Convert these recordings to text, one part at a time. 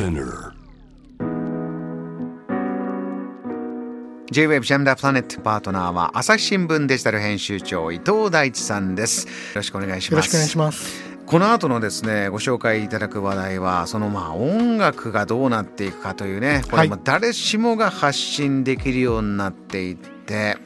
Spinner. J-Wave ジャムダープラネットパートナーは朝日新聞デジタル編集長伊藤大地さんです。よろしくお願いします。よろしくお願いします。この後のですねご紹介いただく話題はそのまあ音楽がどうなっていくかというねこれも誰しもが発信できるようになっていって、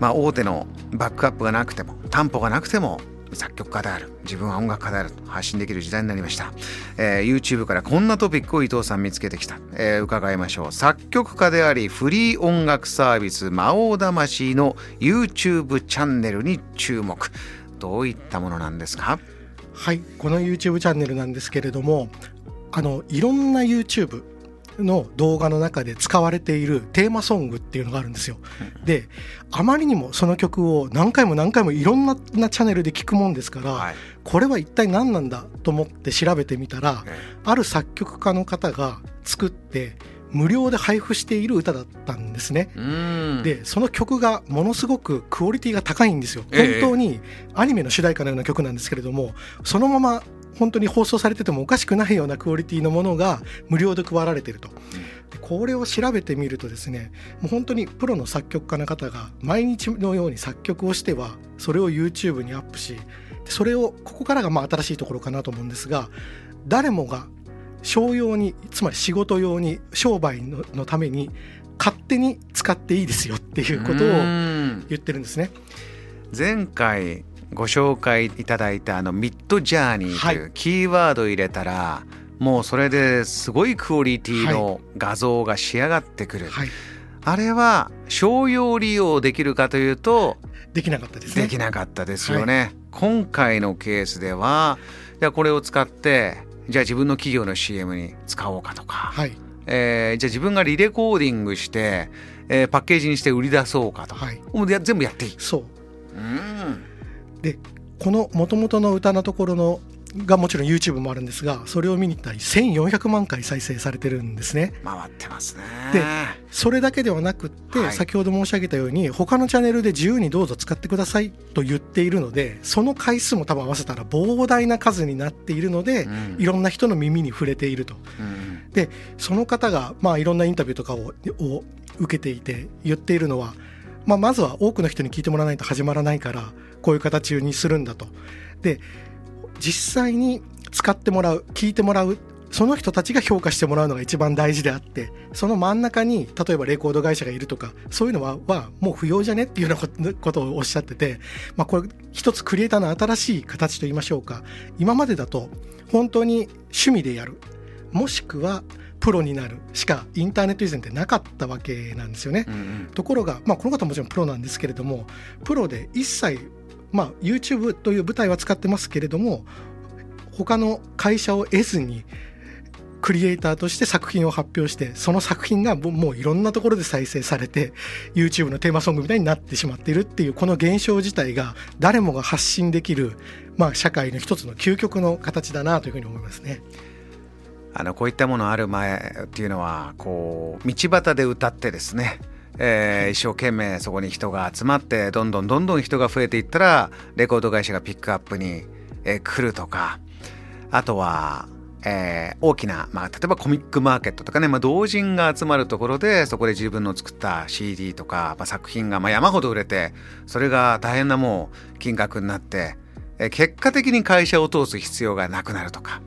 まあ大手のバックアップがなくても担保がなくても作曲家である自分は音楽家であると発信できる時代になりました、えー YouTube からこんなトピックを伊藤さん見つけてきた、えー伺いましょう。作曲家でありフリー音楽サービス魔王魂の YouTube チャンネルに注目。どういったものなんですか？はいこの YouTube チャンネルなんですけれどもあのいろんな YouTube の動画の中で使われているテーマソングっていうのがあるんですよ。であまりにもその曲を何回も何回もいろんなチャンネルで聞くもんですから、はい。これは一体何なんだと思って調べてみたら、えある作曲家の方が作って無料で配布している歌だったんですね。でその曲がものすごくクオリティが高いんですよ。ええ。本当にアニメの主題歌のような曲なんですけれどもそのまま本当に放送されててもおかしくないようなクオリティのものが無料で配られていると。でこれを調べてみるとですねもう本当にプロの作曲家の方が毎日のように作曲をしてはそれを YouTube にアップしでそれをここからがまあ新しいところかなと思うんですが誰もが商用につまり仕事用に商売ののために勝手に使っていいですよっていうことを言ってるんですね。前回ご紹介いただいたあのミッドジャーニーといはうキーワードを入れたら、もうそれですごいクオリティの画像が仕上がってくる、はい、あれは商用利用できるかというとできなかったですね。できなかったですよね、今回のケースではじゃあこれを使ってじゃあ自分の企業の CM に使おうかとか、はい、えーじゃあ自分がリレコーディングして、えーパッケージにして売り出そうかとか、はい、もうや全部やっていい。そう。うんでこの元々の歌のところのがもちろん YouTube もあるんですがそれを見に行ったら1400万回再生されてるんですね。回ってますね。でそれだけではなくって、はい先ほど申し上げたように他のチャンネルで自由にどうぞ使ってくださいと言っているのでその回数も多分合わせたら膨大な数になっているので、うんいろんな人の耳に触れていると。うんでその方が、まあ、いろんなインタビューとかをを受けていて言っているのは、まあ、まずは多くの人に聞いてもらわないと始まらないからこういう形にするんだと。で実際に使ってもらう聞いてもらうその人たちが評価してもらうのが一番大事であってその真ん中に例えばレコード会社がいるとかそういうのははもう不要じゃねっていうようなことことをおっしゃってて、まあ、これ一つクリエイターの新しい形といいましょうか今までだと本当に趣味でやるもしくはプロになるしかインターネット以前ってなかったわけなんですよね。うんうんところが、まあ、この方もちろんプロなんですけれどもプロで一切、まあ、YouTube という舞台は使ってますけれども他の会社を得ずにクリエイターとして作品を発表してその作品がもういろんなところで再生されて YouTube のテーマソングみたいになってしまっているっていうこの現象自体が誰もが発信できる、まあ、社会の一つの究極の形だなというふうに思いますね。あのこういったものある前っていうのはこう道端で歌ってですね、えー一生懸命そこに人が集まってどんどんどんどん人が増えていったらレコード会社がピックアップに、えー来るとかあとは、えー大きな、まあ、例えばコミックマーケットとかね、まあ、同人が集まるところでそこで自分の作った CD とか、まあ、作品がまあ山ほど売れてそれが大変なもう金額になって、えー結果的に会社を通す必要がなくなるとか。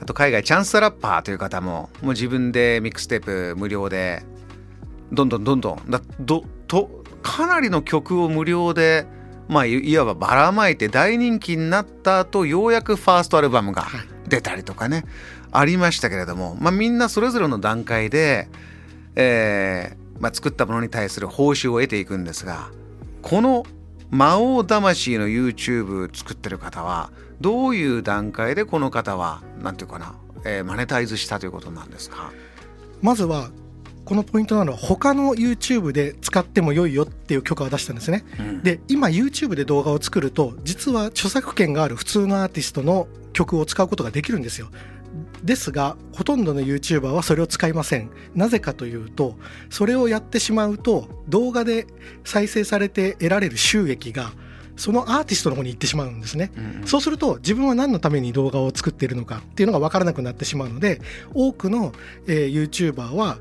あと海外チャンスラッパーという方ももう自分でミックステープ無料でどんどんどんどん。だどとかなりの曲を無料でまあいいわばばらまいて大人気になった後ようやくファーストアルバムがはい。出たりとかねありましたけれども、まあ、みんなそれぞれの段階で、えーまあ、作ったものに対する報酬を得ていくんですがこの魔王魂の YouTube 作ってる方はどういう段階でこの方はなんていうかな、えーマネタイズしたということなんですか？まずはこのポイントなのは他の YouTube で使っても良いよっていう許可を出したんですね。うんで今 YouTube で動画を作ると実は著作権がある普通のアーティストの曲を使うことができるんですよ。ですがほとんどの YouTuber はそれを使いません。なぜかというとそれをやってしまうと動画で再生されて得られる収益がそのアーティストの方に行ってしまうんですね、うんうん、そうすると自分は何のために動画を作っているのかっていうのが分からなくなってしまうので多くの、えー、YouTuber は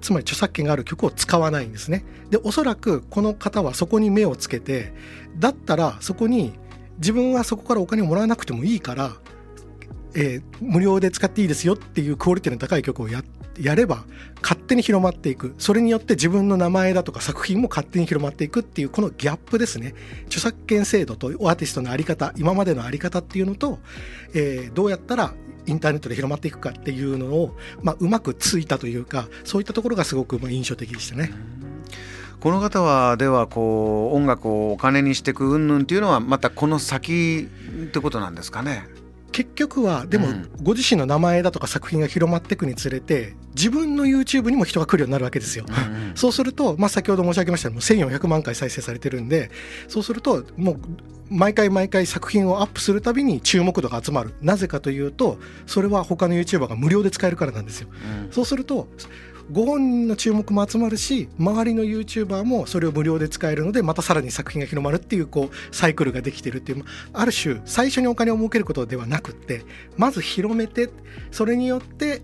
つまり著作権がある曲を使わないんですね。でおそらくこの方はそこに目をつけてだったらそこに自分はそこからお金をもらわなくてもいいからえー、無料で使っていいですよっていうクオリティの高い曲をやっやれば勝手に広まっていく。それによって自分の名前だとか作品も勝手に広まっていくっていうこのギャップですね。著作権制度とアーティストの在り方今までの在り方っていうのと、えー、どうやったらインターネットで広まっていくかっていうのを、まあ、うまくついたというかそういったところがすごく印象的でしたね。この方はではこう音楽をお金にしていく云々っていうのはまたこの先ってことなんですかね。結局はでもご自身の名前だとか作品が広まっていくにつれて自分の YouTube にも人が来るようになるわけですよ。うんうん、そうすると、まあ、先ほど申し上げましたように1400万回再生されてるんでそうするともう毎回毎回作品をアップするたびに注目度が集まるなぜかというとそれは他の YouTuber が無料で使えるからなんですよ。うん、そうするとご本人の注目も集まるし周りの YouTuber もそれを無料で使えるのでまたさらに作品が広まるっていうこうサイクルができてるっていうある種最初にお金を儲けることではなくってまず広めてそれによって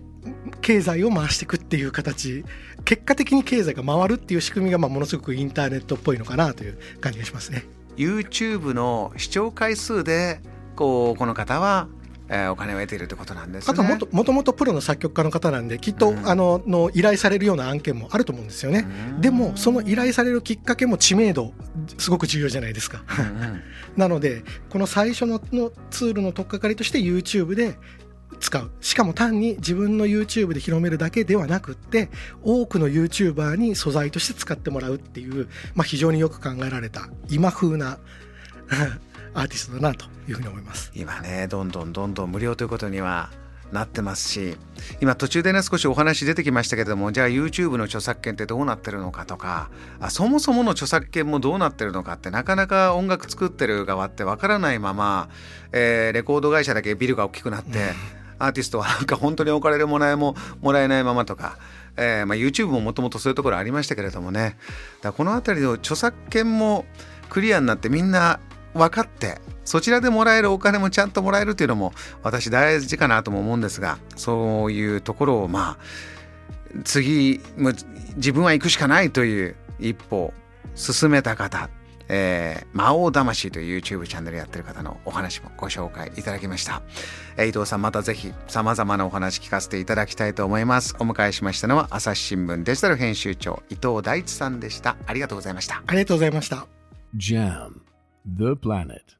経済を回していくっていう形結果的に経済が回るっていう仕組みがまあものすごくインターネットっぽいのかなという感じがしますね。YouTube の視聴回数でこうこの方はえー、お金を得ているということなんです、ね、あともともともとプロの作曲家の方なんできっと、うん、あのの依頼されるような案件もあると思うんですよね、うん、でもその依頼されるきっかけも知名度すごく重要じゃないですか、うん、なのでこの最初ののツールの取っかかりとして YouTube で使う。しかも単に自分の YouTube で広めるだけではなくって多くの YouTuber に素材として使ってもらうっていう、まあ、非常によく考えられた今風なアーティストだなというふうに思います今ねどんどんどんどん無料ということにはなってますし今途中でね少しお話出てきましたけれどもじゃあ YouTube の著作権ってどうなってるのかとかあそもそもの著作権もどうなってるのかってなかなか音楽作ってる側ってわからないまま、えー、レコード会社だけビルが大きくなって、アーティストはなんか本当にお金でもらえももらえないままとか。えーまあ、YouTube ももともとそういうところありましたけれどもねだこの辺りの著作権もクリアになってみんな分かってそちらでもらえるお金もちゃんともらえるっていうのも私大事かなとも思うんですがそういうところをまあ次自分は行くしかないという一歩進めた方えー、魔王魂という YouTube チャンネルやってる方のお話もご紹介いただきました。えー、伊藤さんまたぜひ様々なお話聞かせていただきたいと思います。お迎えしましたのは朝日新聞デジタル編集長伊藤大地さんでした。ありがとうございました。ありがとうございました。JAM The Planet